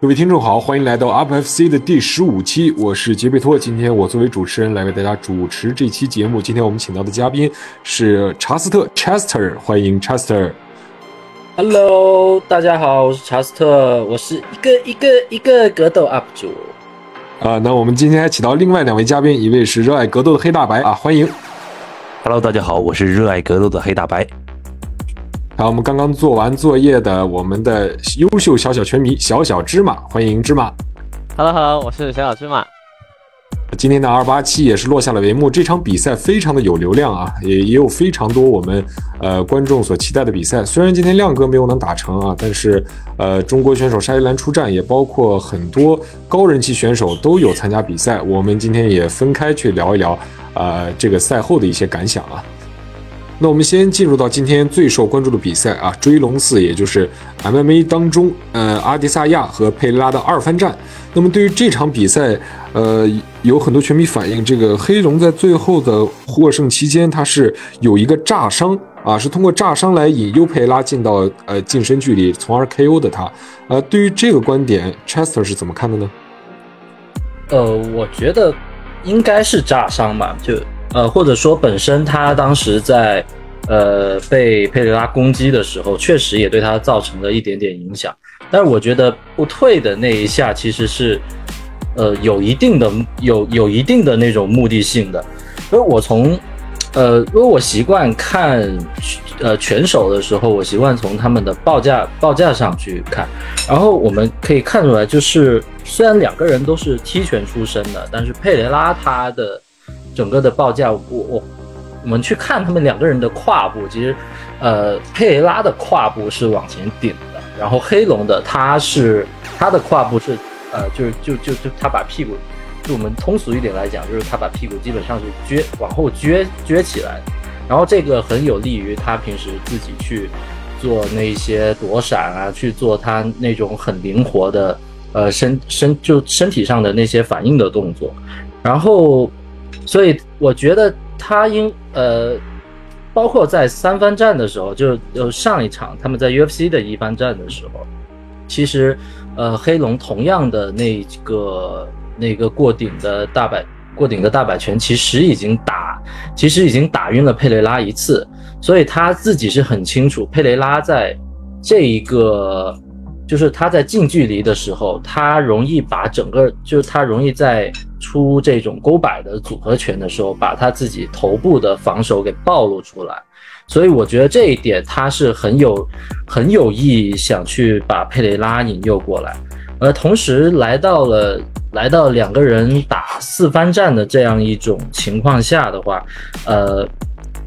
各位听众好，欢迎来到 UpFC 的第十五期，我是杰贝托。今天我作为主持人来为大家主持这期节目。今天我们请到的嘉宾是查斯特 Chester，欢迎 Chester。Hello，大家好，我是查斯特，我是一个一个一个格斗 UP 主。啊，那我们今天还请到另外两位嘉宾，一位是热爱格斗的黑大白啊，欢迎。Hello，大家好，我是热爱格斗的黑大白。好，我们刚刚做完作业的我们的优秀小小拳迷小小芝麻，欢迎芝麻。Hello，Hello，我是小小芝麻。今天的二八七也是落下了帷幕，这场比赛非常的有流量啊，也也有非常多我们呃观众所期待的比赛。虽然今天亮哥没有能打成啊，但是呃中国选手沙伊兰出战，也包括很多高人气选手都有参加比赛。我们今天也分开去聊一聊呃这个赛后的一些感想啊。那我们先进入到今天最受关注的比赛啊，追龙四，也就是 MMA 当中，呃，阿迪萨亚和佩雷拉的二番战。那么对于这场比赛，呃，有很多球迷反映，这个黑龙在最后的获胜期间，他是有一个炸伤啊，是通过炸伤来引诱佩雷拉进到呃近身距离，从而 KO 的他。呃，对于这个观点，Chester 是怎么看的呢？呃，我觉得应该是炸伤吧，就。呃，或者说本身他当时在，呃，被佩雷拉攻击的时候，确实也对他造成了一点点影响。但是我觉得不退的那一下其实是，呃，有一定的有有一定的那种目的性的。因为我从，呃，因为我习惯看，呃，拳手的时候，我习惯从他们的报价报价上去看。然后我们可以看出来，就是虽然两个人都是踢拳出身的，但是佩雷拉他的。整个的报价，我我我们去看他们两个人的胯部，其实，呃，佩雷拉的胯部是往前顶的，然后黑龙的他是他的胯部是，呃，就是就就就他把屁股，就我们通俗一点来讲，就是他把屁股基本上是撅往后撅撅起来，然后这个很有利于他平时自己去做那些躲闪啊，去做他那种很灵活的，呃，身身就身体上的那些反应的动作，然后。所以我觉得他应呃，包括在三番战的时候，就就上一场他们在 UFC 的一番战的时候，其实呃黑龙同样的那个那个过顶的大摆过顶的大摆拳，其实已经打其实已经打晕了佩雷拉一次，所以他自己是很清楚佩雷拉在这一个。就是他在近距离的时候，他容易把整个，就是他容易在出这种勾摆的组合拳的时候，把他自己头部的防守给暴露出来。所以我觉得这一点他是很有很有意义想去把佩雷拉引诱过来，而同时来到了来到两个人打四番战的这样一种情况下的话，呃。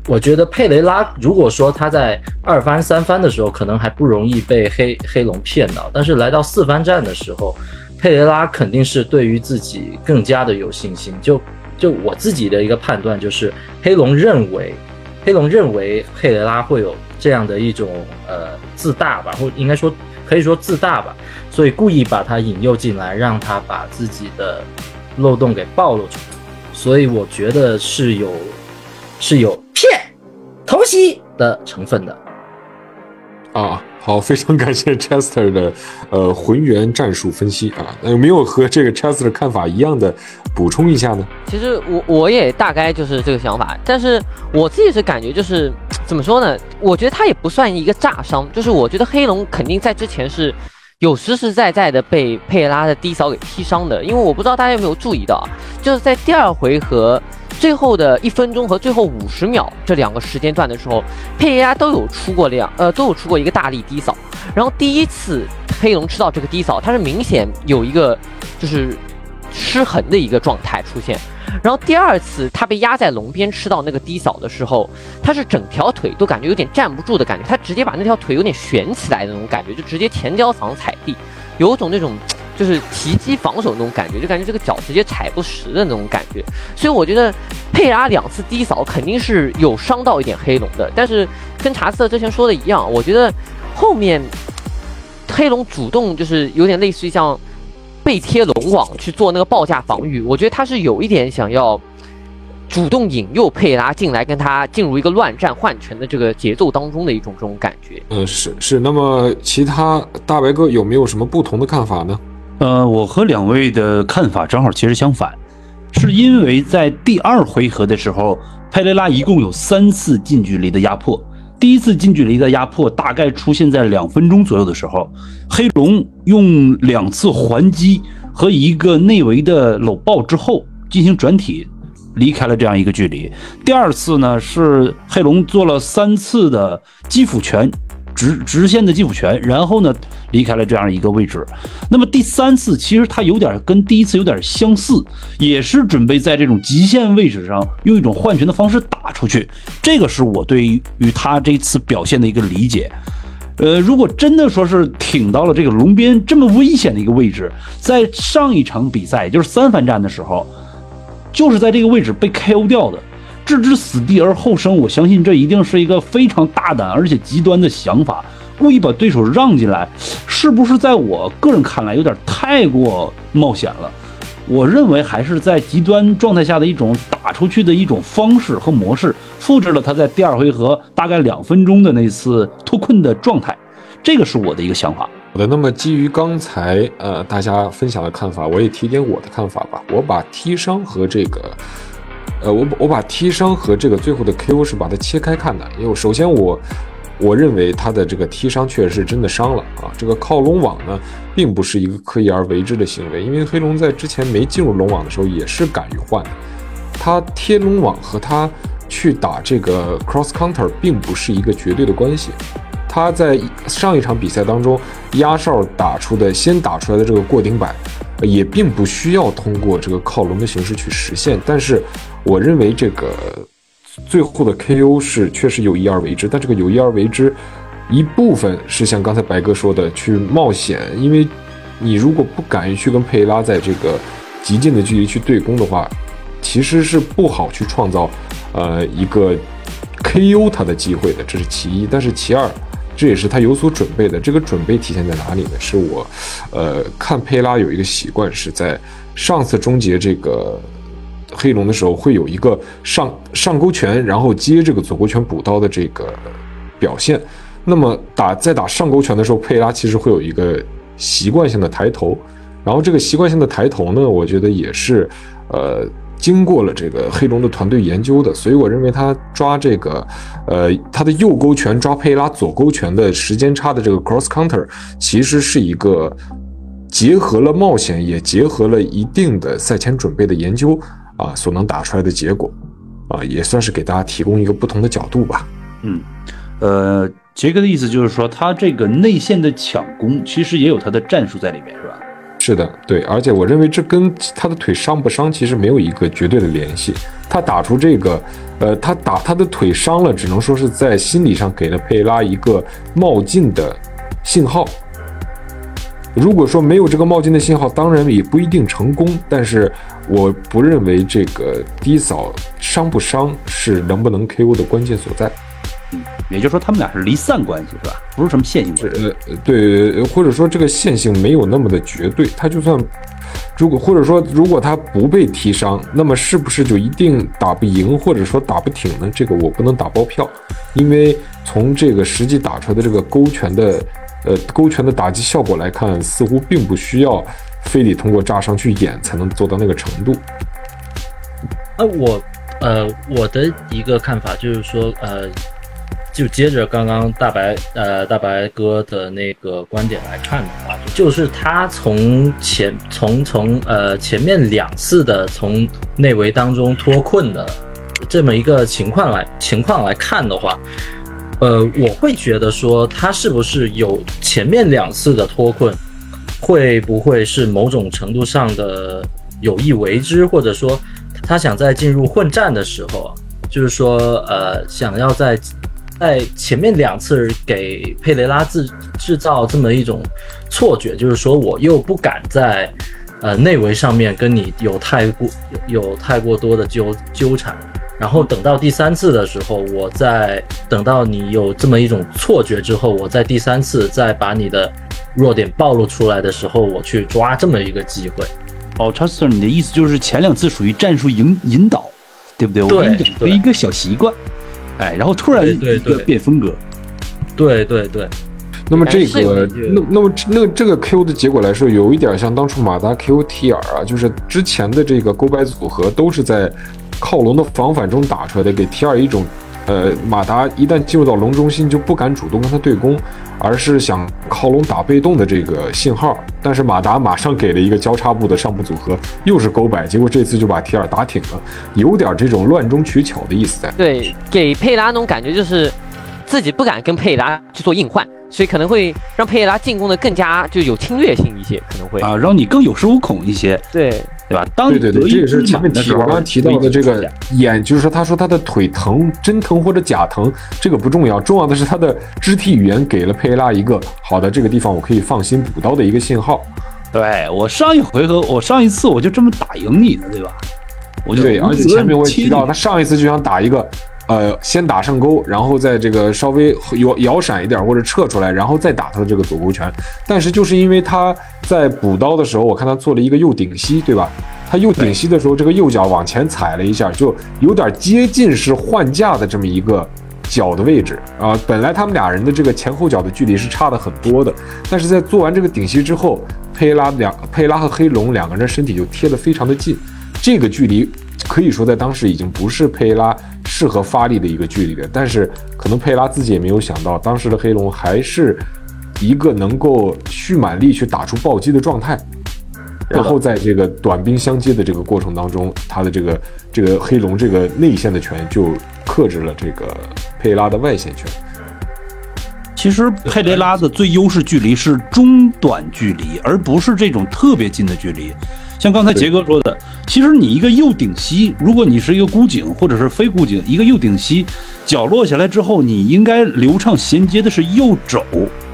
我觉得佩雷拉如果说他在二番三番的时候可能还不容易被黑黑龙骗到，但是来到四番战的时候，佩雷拉肯定是对于自己更加的有信心。就就我自己的一个判断就是，黑龙认为黑龙认为佩雷拉会有这样的一种呃自大吧，或应该说可以说自大吧，所以故意把他引诱进来，让他把自己的漏洞给暴露出来。所以我觉得是有是有骗。偷袭的成分的啊，好，非常感谢 Chester 的呃浑圆战术分析啊，有没有和这个 Chester 看法一样的补充一下呢？其实我我也大概就是这个想法，但是我自己是感觉就是怎么说呢？我觉得他也不算一个炸伤，就是我觉得黑龙肯定在之前是有实实在在的被佩拉的低扫给踢伤的，因为我不知道大家有没有注意到，就是在第二回合。最后的一分钟和最后五十秒这两个时间段的时候，佩雷拉都有出过两呃都有出过一个大力低扫，然后第一次黑龙吃到这个低扫，它是明显有一个就是失衡的一个状态出现，然后第二次他被压在龙边吃到那个低扫的时候，他是整条腿都感觉有点站不住的感觉，他直接把那条腿有点悬起来的那种感觉，就直接前脚掌踩地，有种那种。就是提击防守那种感觉，就感觉这个脚直接踩不实的那种感觉，所以我觉得佩拉两次低扫肯定是有伤到一点黑龙的。但是跟查斯特之前说的一样，我觉得后面黑龙主动就是有点类似于像背贴龙网去做那个报价防御，我觉得他是有一点想要主动引诱佩拉进来跟他进入一个乱战换拳的这个节奏当中的一种这种感觉。嗯，是是。那么其他大白哥有没有什么不同的看法呢？呃，我和两位的看法正好其实相反，是因为在第二回合的时候，佩雷拉一共有三次近距离的压迫。第一次近距离的压迫大概出现在两分钟左右的时候，黑龙用两次还击和一个内围的搂抱之后进行转体，离开了这样一个距离。第二次呢是黑龙做了三次的击斧拳。直直线的击斧拳，然后呢离开了这样一个位置。那么第三次其实它有点跟第一次有点相似，也是准备在这种极限位置上用一种换拳的方式打出去。这个是我对于他这次表现的一个理解。呃，如果真的说是挺到了这个龙边这么危险的一个位置，在上一场比赛，也就是三番战的时候，就是在这个位置被 KO 掉的。置之死地而后生，我相信这一定是一个非常大胆而且极端的想法，故意把对手让进来，是不是在我个人看来有点太过冒险了？我认为还是在极端状态下的一种打出去的一种方式和模式，复制了他在第二回合大概两分钟的那次脱困的状态，这个是我的一个想法。好的，那么基于刚才呃大家分享的看法，我也提点我的看法吧，我把踢伤和这个。呃，我我把踢伤和这个最后的 KO 是把它切开看的，因为首先我我认为他的这个踢伤确实是真的伤了啊。这个靠龙网呢，并不是一个刻意而为之的行为，因为黑龙在之前没进入龙网的时候也是敢于换的。他贴龙网和他去打这个 cross counter 并不是一个绝对的关系。他在上一场比赛当中压哨打出的先打出来的这个过顶板，也并不需要通过这个靠龙的形式去实现，但是。我认为这个最后的 KO 是确实有意而为之，但这个有意而为之一部分是像刚才白哥说的去冒险，因为你如果不敢于去跟佩拉在这个极近的距离去对攻的话，其实是不好去创造呃一个 KO 他的机会的，这是其一。但是其二，这也是他有所准备的。这个准备体现在哪里呢？是我呃看佩拉有一个习惯，是在上次终结这个。黑龙的时候会有一个上上勾拳，然后接这个左勾拳补刀的这个表现。那么打在打上勾拳的时候，佩拉其实会有一个习惯性的抬头，然后这个习惯性的抬头呢，我觉得也是呃经过了这个黑龙的团队研究的。所以我认为他抓这个呃他的右勾拳抓佩拉左勾拳的时间差的这个 cross counter，其实是一个结合了冒险，也结合了一定的赛前准备的研究。啊，所能打出来的结果，啊，也算是给大家提供一个不同的角度吧。嗯，呃，杰哥的意思就是说，他这个内线的抢攻其实也有他的战术在里面，是吧？是的，对。而且我认为这跟他的腿伤不伤其实没有一个绝对的联系。他打出这个，呃，他打他的腿伤了，只能说是在心理上给了佩拉一个冒进的信号。如果说没有这个冒进的信号，当然也不一定成功。但是我不认为这个低扫伤不伤是能不能 KO 的关键所在。嗯，也就是说他们俩是离散关系是吧？不是什么线性关系。呃，对，或者说这个线性没有那么的绝对。他就算如果或者说如果他不被踢伤，那么是不是就一定打不赢或者说打不挺呢？这个我不能打包票，因为从这个实际打出来的这个勾拳的。呃，勾拳的打击效果来看，似乎并不需要非得通过炸伤去演才能做到那个程度。那我，呃，我的一个看法就是说，呃，就接着刚刚大白，呃，大白哥的那个观点来看的话，就是他从前从从呃前面两次的从内围当中脱困的这么一个情况来情况来看的话。呃，我会觉得说他是不是有前面两次的脱困，会不会是某种程度上的有意为之，或者说他想在进入混战的时候，就是说呃，想要在在前面两次给佩雷拉制制造这么一种错觉，就是说我又不敢在呃内围上面跟你有太过有太过多的纠纠缠。然后等到第三次的时候，我再等到你有这么一种错觉之后，我在第三次再把你的弱点暴露出来的时候，我去抓这么一个机会。哦，查斯特，你的意思就是前两次属于战术引引导，对不对？我给你一个小习惯，哎，然后突然对对变风格。对对对。那么这个，那那么那这个 Q 的结果来说，有一点像当初马达 Q T R 啊，就是之前的这个勾白组合都是在靠龙的防反中打出来的，给 T R 一种，呃，马达一旦进入到龙中心就不敢主动跟他对攻，而是想靠龙打被动的这个信号。但是马达马上给了一个交叉步的上步组合，又是勾摆，结果这次就把提尔打挺了，有点这种乱中取巧的意思在。对，给佩拉那种感觉就是自己不敢跟佩拉去做硬换，所以可能会让佩拉进攻的更加就有侵略性一些，可能会。啊，让你更有恃无恐一些，对，对吧？当对对对，这也是前面提我刚刚提到的这个眼，就是说他说他的腿疼，真疼或者假疼，这个不重要，重要的是他的肢体语言给了佩拉一个好的这个地方我可以放心补刀的一个信号。对我上一回合，我上一次我就这么打赢你的，对吧？我就对，而且前面我也提到，他他上一次就想打一个，呃，先打上钩，然后在这个稍微摇摇闪一点或者撤出来，然后再打他的这个左勾拳。但是就是因为他在补刀的时候，我看他做了一个右顶膝，对吧？他右顶膝的时候，这个右脚往前踩了一下，就有点接近是换架的这么一个脚的位置啊。本来他们俩人的这个前后脚的距离是差的很多的，但是在做完这个顶膝之后，佩拉两佩拉和黑龙两个人身体就贴得非常的近，这个距离可以说在当时已经不是佩拉适合发力的一个距离了。但是可能佩拉自己也没有想到，当时的黑龙还是一个能够蓄满力去打出暴击的状态。然后在这个短兵相接的这个过程当中，他的这个这个黑龙这个内线的拳就克制了这个佩拉的外线拳。其实佩雷拉的最优势距离是中短距离，而不是这种特别近的距离。像刚才杰哥说的，其实你一个右顶膝，如果你是一个箍颈或者是非箍颈，一个右顶膝，脚落下来之后，你应该流畅衔接的是右肘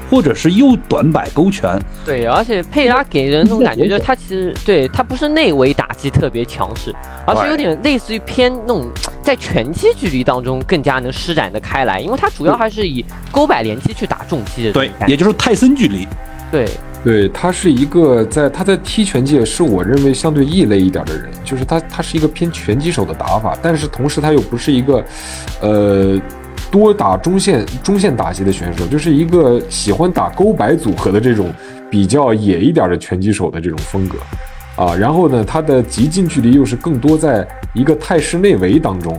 或者是右短摆勾拳。对，而且佩拉给人那种感觉，就是他其实对他不是内围打击特别强势，而是有点类似于偏那种在拳击距离当中更加能施展的开来，因为他主要还是以勾摆连击去打重击的对。也就是泰森距离。对对他是一个在他在踢拳界是我认为相对异类一点的人，就是他他是一个偏拳击手的打法，但是同时他又不是一个，呃，多打中线中线打击的选手，就是一个喜欢打勾摆组合的这种比较野一点的拳击手的这种风格，啊，然后呢，他的极近距离又是更多在一个泰式内围当中。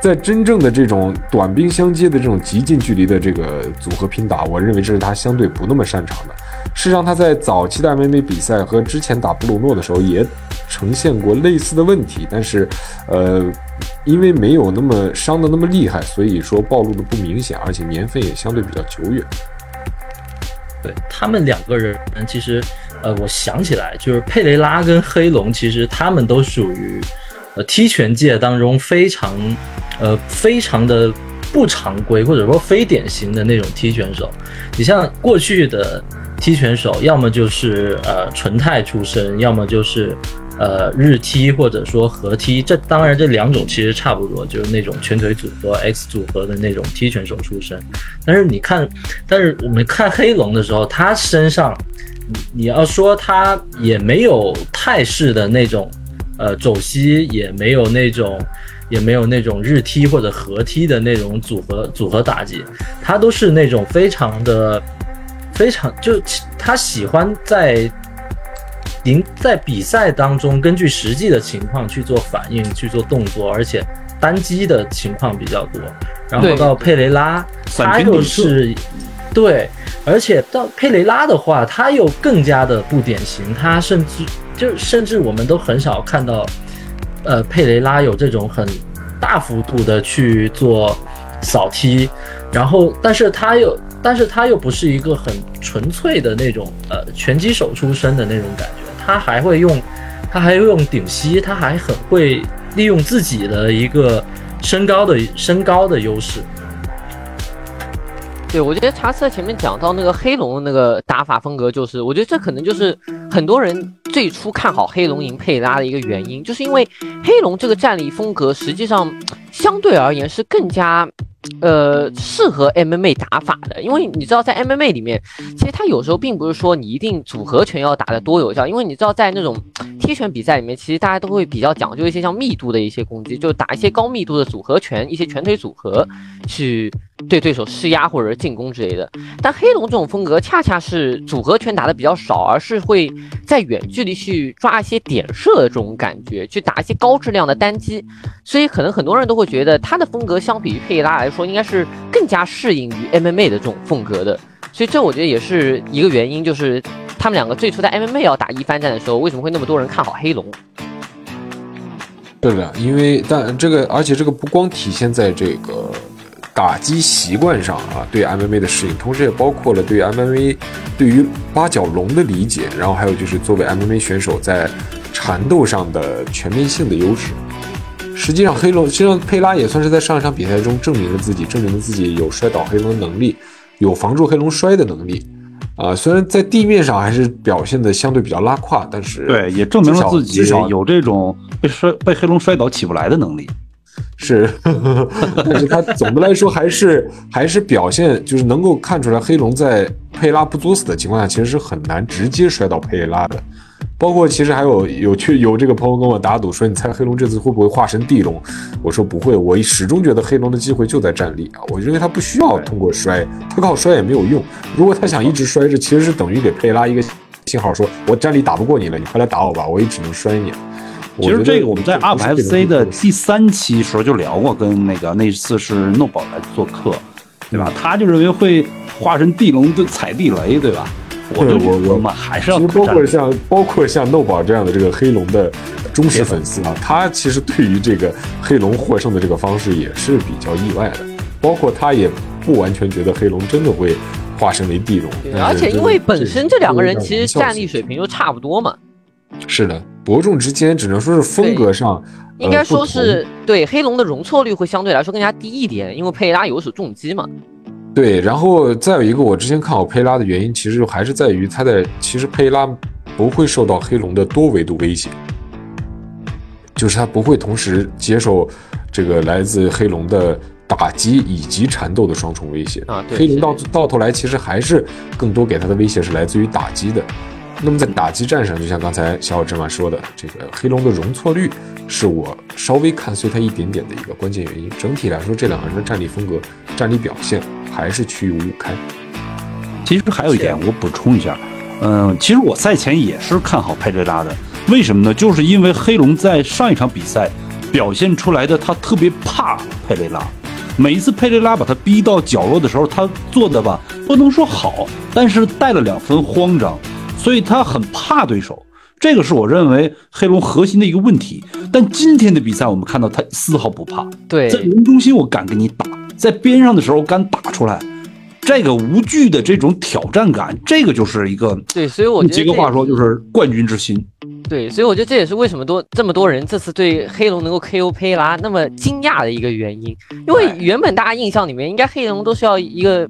在真正的这种短兵相接的这种极近距离的这个组合拼打，我认为这是他相对不那么擅长的。事实上，他在早期的 MMA 比赛和之前打布鲁诺的时候也呈现过类似的问题，但是，呃，因为没有那么伤的那么厉害，所以说暴露的不明显，而且年份也相对比较久远。对他们两个人，其实，呃，我想起来，就是佩雷拉跟黑龙，其实他们都属于，呃，踢拳界当中非常，呃，非常的不常规或者说非典型的那种踢拳手。你像过去的踢拳手，要么就是呃纯泰出身，要么就是呃日踢或者说合踢。这当然这两种其实差不多，就是那种拳腿组合、X 组合的那种踢拳手出身。但是你看，但是我们看黑龙的时候，他身上，你你要说他也没有泰式的那种，呃，肘膝，也没有那种，也没有那种日踢或者合踢的那种组合组合打击，他都是那种非常的，非常就他喜欢在。您在比赛当中，根据实际的情况去做反应、去做动作，而且单击的情况比较多。然后到佩雷拉，他又是对，而且到佩雷拉的话，他又更加的不典型，他甚至就甚至我们都很少看到，呃，佩雷拉有这种很大幅度的去做扫踢，然后但是他又但是他又不是一个很纯粹的那种呃拳击手出身的那种感觉，他还会用他还用顶膝，他还很会利用自己的一个身高的身高的优势。对，我觉得查斯特前面讲到那个黑龙的那个打法风格，就是我觉得这可能就是很多人最初看好黑龙赢佩拉的一个原因，就是因为黑龙这个战力风格实际上相对而言是更加。呃，适合 MMA 打法的，因为你知道，在 MMA 里面，其实它有时候并不是说你一定组合拳要打得多有效，因为你知道，在那种踢拳比赛里面，其实大家都会比较讲究一些像密度的一些攻击，就打一些高密度的组合拳，一些拳腿组合去对对手施压或者是进攻之类的。但黑龙这种风格恰恰是组合拳打的比较少，而是会在远距离去抓一些点射的这种感觉，去打一些高质量的单击。所以可能很多人都会觉得他的风格相比于佩拉来说，应该是更加适应于 MMA 的这种风格的。所以这我觉得也是一个原因，就是他们两个最初在 MMA 要打一番战的时候，为什么会那么多人看好黑龙？是的，因为但这个，而且这个不光体现在这个打击习惯上啊，对 MMA 的适应，同时也包括了对 MMA 对于八角笼的理解，然后还有就是作为 MMA 选手在缠斗上的全面性的优势。实际上，黑龙实际上佩拉也算是在上一场比赛中证明了自己，证明了自己有摔倒黑龙的能力，有防住黑龙摔的能力。啊，虽然在地面上还是表现的相对比较拉胯，但是对，也证明了自己有这种被摔被黑龙摔倒起不来的能力。是，但是他总的来说还是还是表现就是能够看出来，黑龙在佩拉不作死的情况下，其实是很难直接摔倒佩拉的。包括其实还有有去有这个朋友跟我打赌说，你猜黑龙这次会不会化身地龙？我说不会，我始终觉得黑龙的机会就在站立啊，我认为他不需要通过摔，他靠摔也没有用。如果他想一直摔着，其实是等于给佩拉一个信号，说我站立打不过你了，你快来打我吧，我也只能摔你。其实这个我们在 UP FC 的第三期时候就聊过，跟那个那次是诺宝来做客，对吧？他就认为会化身地龙就踩地雷，对吧？我就我我们还是要其实包括像包括像诺宝这样的这个黑龙的忠实粉丝啊，他其实对于这个黑龙获胜的这个方式也是比较意外的，包括他也不完全觉得黑龙真的会化身为地龙。而且因为本身这两个人其实战力水平又差不多嘛。是的，伯仲之间只能说是风格上，应该说是对黑龙的容错率会相对来说更加低一点，因为佩拉有所重击嘛。对，然后再有一个，我之前看好佩拉的原因，其实还是在于他在其实佩拉不会受到黑龙的多维度威胁，就是他不会同时接受这个来自黑龙的打击以及缠斗的双重威胁啊。黑龙到到头来其实还是更多给他的威胁是来自于打击的。那么在打击战上，就像刚才小伙芝麻说的，这个黑龙的容错率是我稍微看碎他一点点的一个关键原因。整体来说，这两个人的战力风格、战力表现还是趋于五五开。其实还有一点，我补充一下，嗯，其实我赛前也是看好佩雷拉的，为什么呢？就是因为黑龙在上一场比赛表现出来的，他特别怕佩雷拉。每一次佩雷拉把他逼到角落的时候，他做的吧，不能说好，但是带了两分慌张。所以他很怕对手，这个是我认为黑龙核心的一个问题。但今天的比赛，我们看到他丝毫不怕。对，在人中心我敢给你打，在边上的时候敢打出来，这个无惧的这种挑战感，这个就是一个对。所以我接个话说，就是冠军之心。对，所以我觉得这也是为什么多这么多人这次对黑龙能够 KO 佩拉那么惊讶的一个原因。因为原本大家印象里面，应该黑龙都是要一个。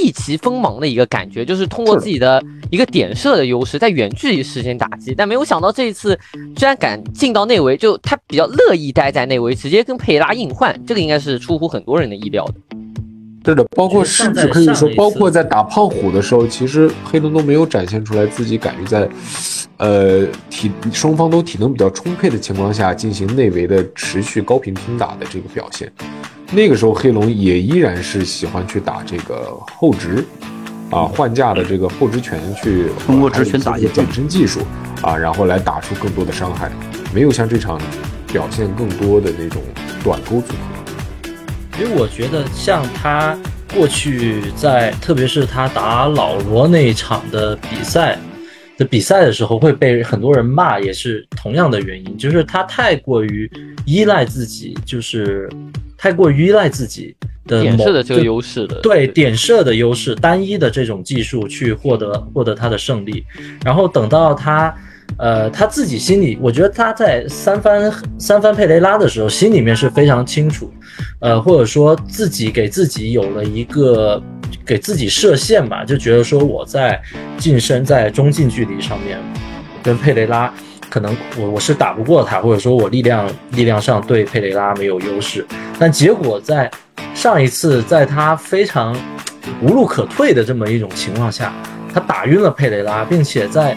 避其锋芒的一个感觉，就是通过自己的一个点射的优势，在远距离实现打击。但没有想到这一次居然敢进到内围，就他比较乐意待在内围，直接跟佩拉硬换，这个应该是出乎很多人的意料的。是的，包括甚至可以说，包括在打胖虎的时候，其实黑龙都没有展现出来自己敢于在，呃体双方都体能比较充沛的情况下进行内围的持续高频拼打的这个表现。那个时候黑龙也依然是喜欢去打这个后直，啊换架的这个后直拳去通过直拳打一些转身技术啊，然后来打出更多的伤害，没有像这场表现更多的那种短钩组合。因为我觉得像他过去在，特别是他打老罗那一场的比赛的比赛的时候，会被很多人骂，也是同样的原因，就是他太过于依赖自己，就是。太过于依赖自己的点射的这个优势的，对点射的优势，单一的这种技术去获得获得他的胜利，然后等到他，呃，他自己心里，我觉得他在三番三番佩雷拉的时候，心里面是非常清楚，呃，或者说自己给自己有了一个给自己设限吧，就觉得说我在近身在中近距离上面跟佩雷拉。可能我我是打不过他，或者说我力量力量上对佩雷拉没有优势，但结果在上一次，在他非常无路可退的这么一种情况下，他打晕了佩雷拉，并且在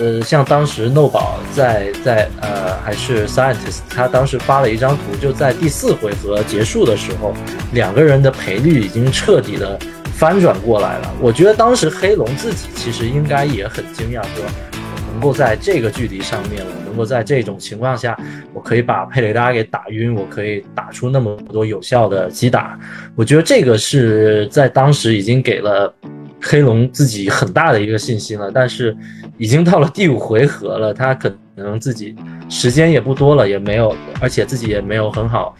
呃，像当时 No 宝在在呃还是 Scientist，他当时发了一张图，就在第四回合结束的时候，两个人的赔率已经彻底的翻转过来了。我觉得当时黑龙自己其实应该也很惊讶，说我能够在这个距离上面，我能够在这种情况下，我可以把佩雷拉给打晕，我可以打出那么多有效的击打。我觉得这个是在当时已经给了。黑龙自己很大的一个信心了，但是已经到了第五回合了，他可能自己时间也不多了，也没有，而且自己也没有很好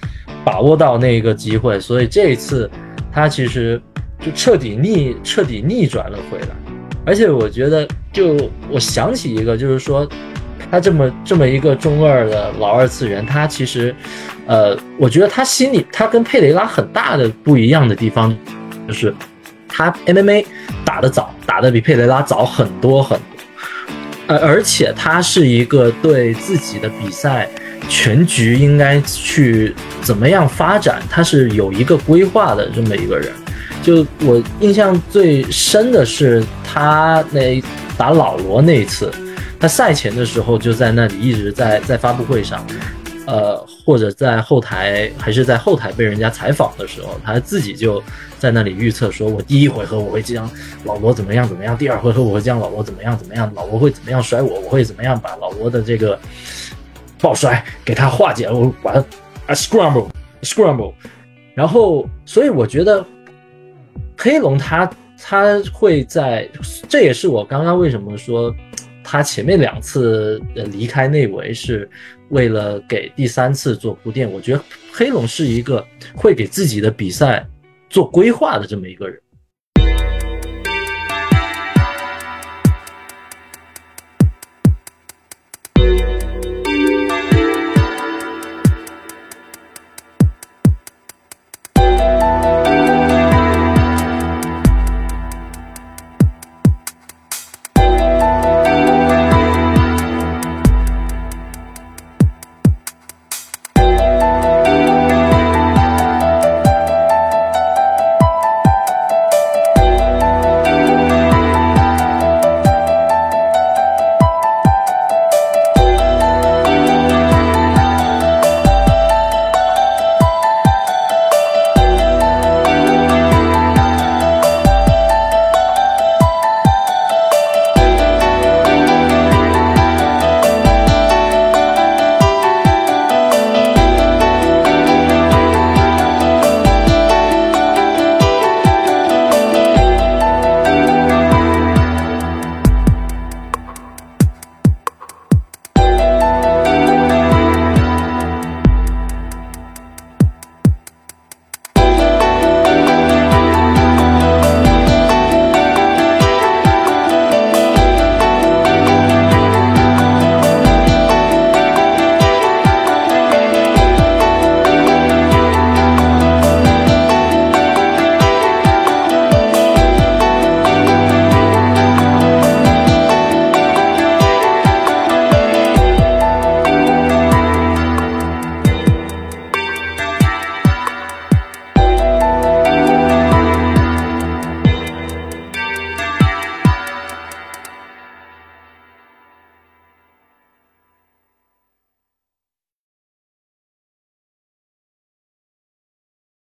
把握到那一个机会，所以这一次他其实就彻底逆彻底逆转了回来。而且我觉得，就我想起一个，就是说他这么这么一个中二的老二次元，他其实，呃，我觉得他心里他跟佩雷拉很大的不一样的地方就是。他 MMA 打得早，打得比佩雷拉早很多很多，呃，而且他是一个对自己的比赛全局应该去怎么样发展，他是有一个规划的这么一个人。就我印象最深的是他那打老罗那一次，他赛前的时候就在那里一直在在发布会上。呃，或者在后台，还是在后台被人家采访的时候，他自己就在那里预测说：“我第一回合我会将老罗怎么样怎么样，第二回合我会将老罗怎么样怎么样，老罗会怎么样甩我，我会怎么样把老罗的这个爆摔给他化解，我把他啊 scramble scramble。然后，所以我觉得黑龙他他会在，这也是我刚刚为什么说。他前面两次呃离开内围是为了给第三次做铺垫。我觉得黑龙是一个会给自己的比赛做规划的这么一个人。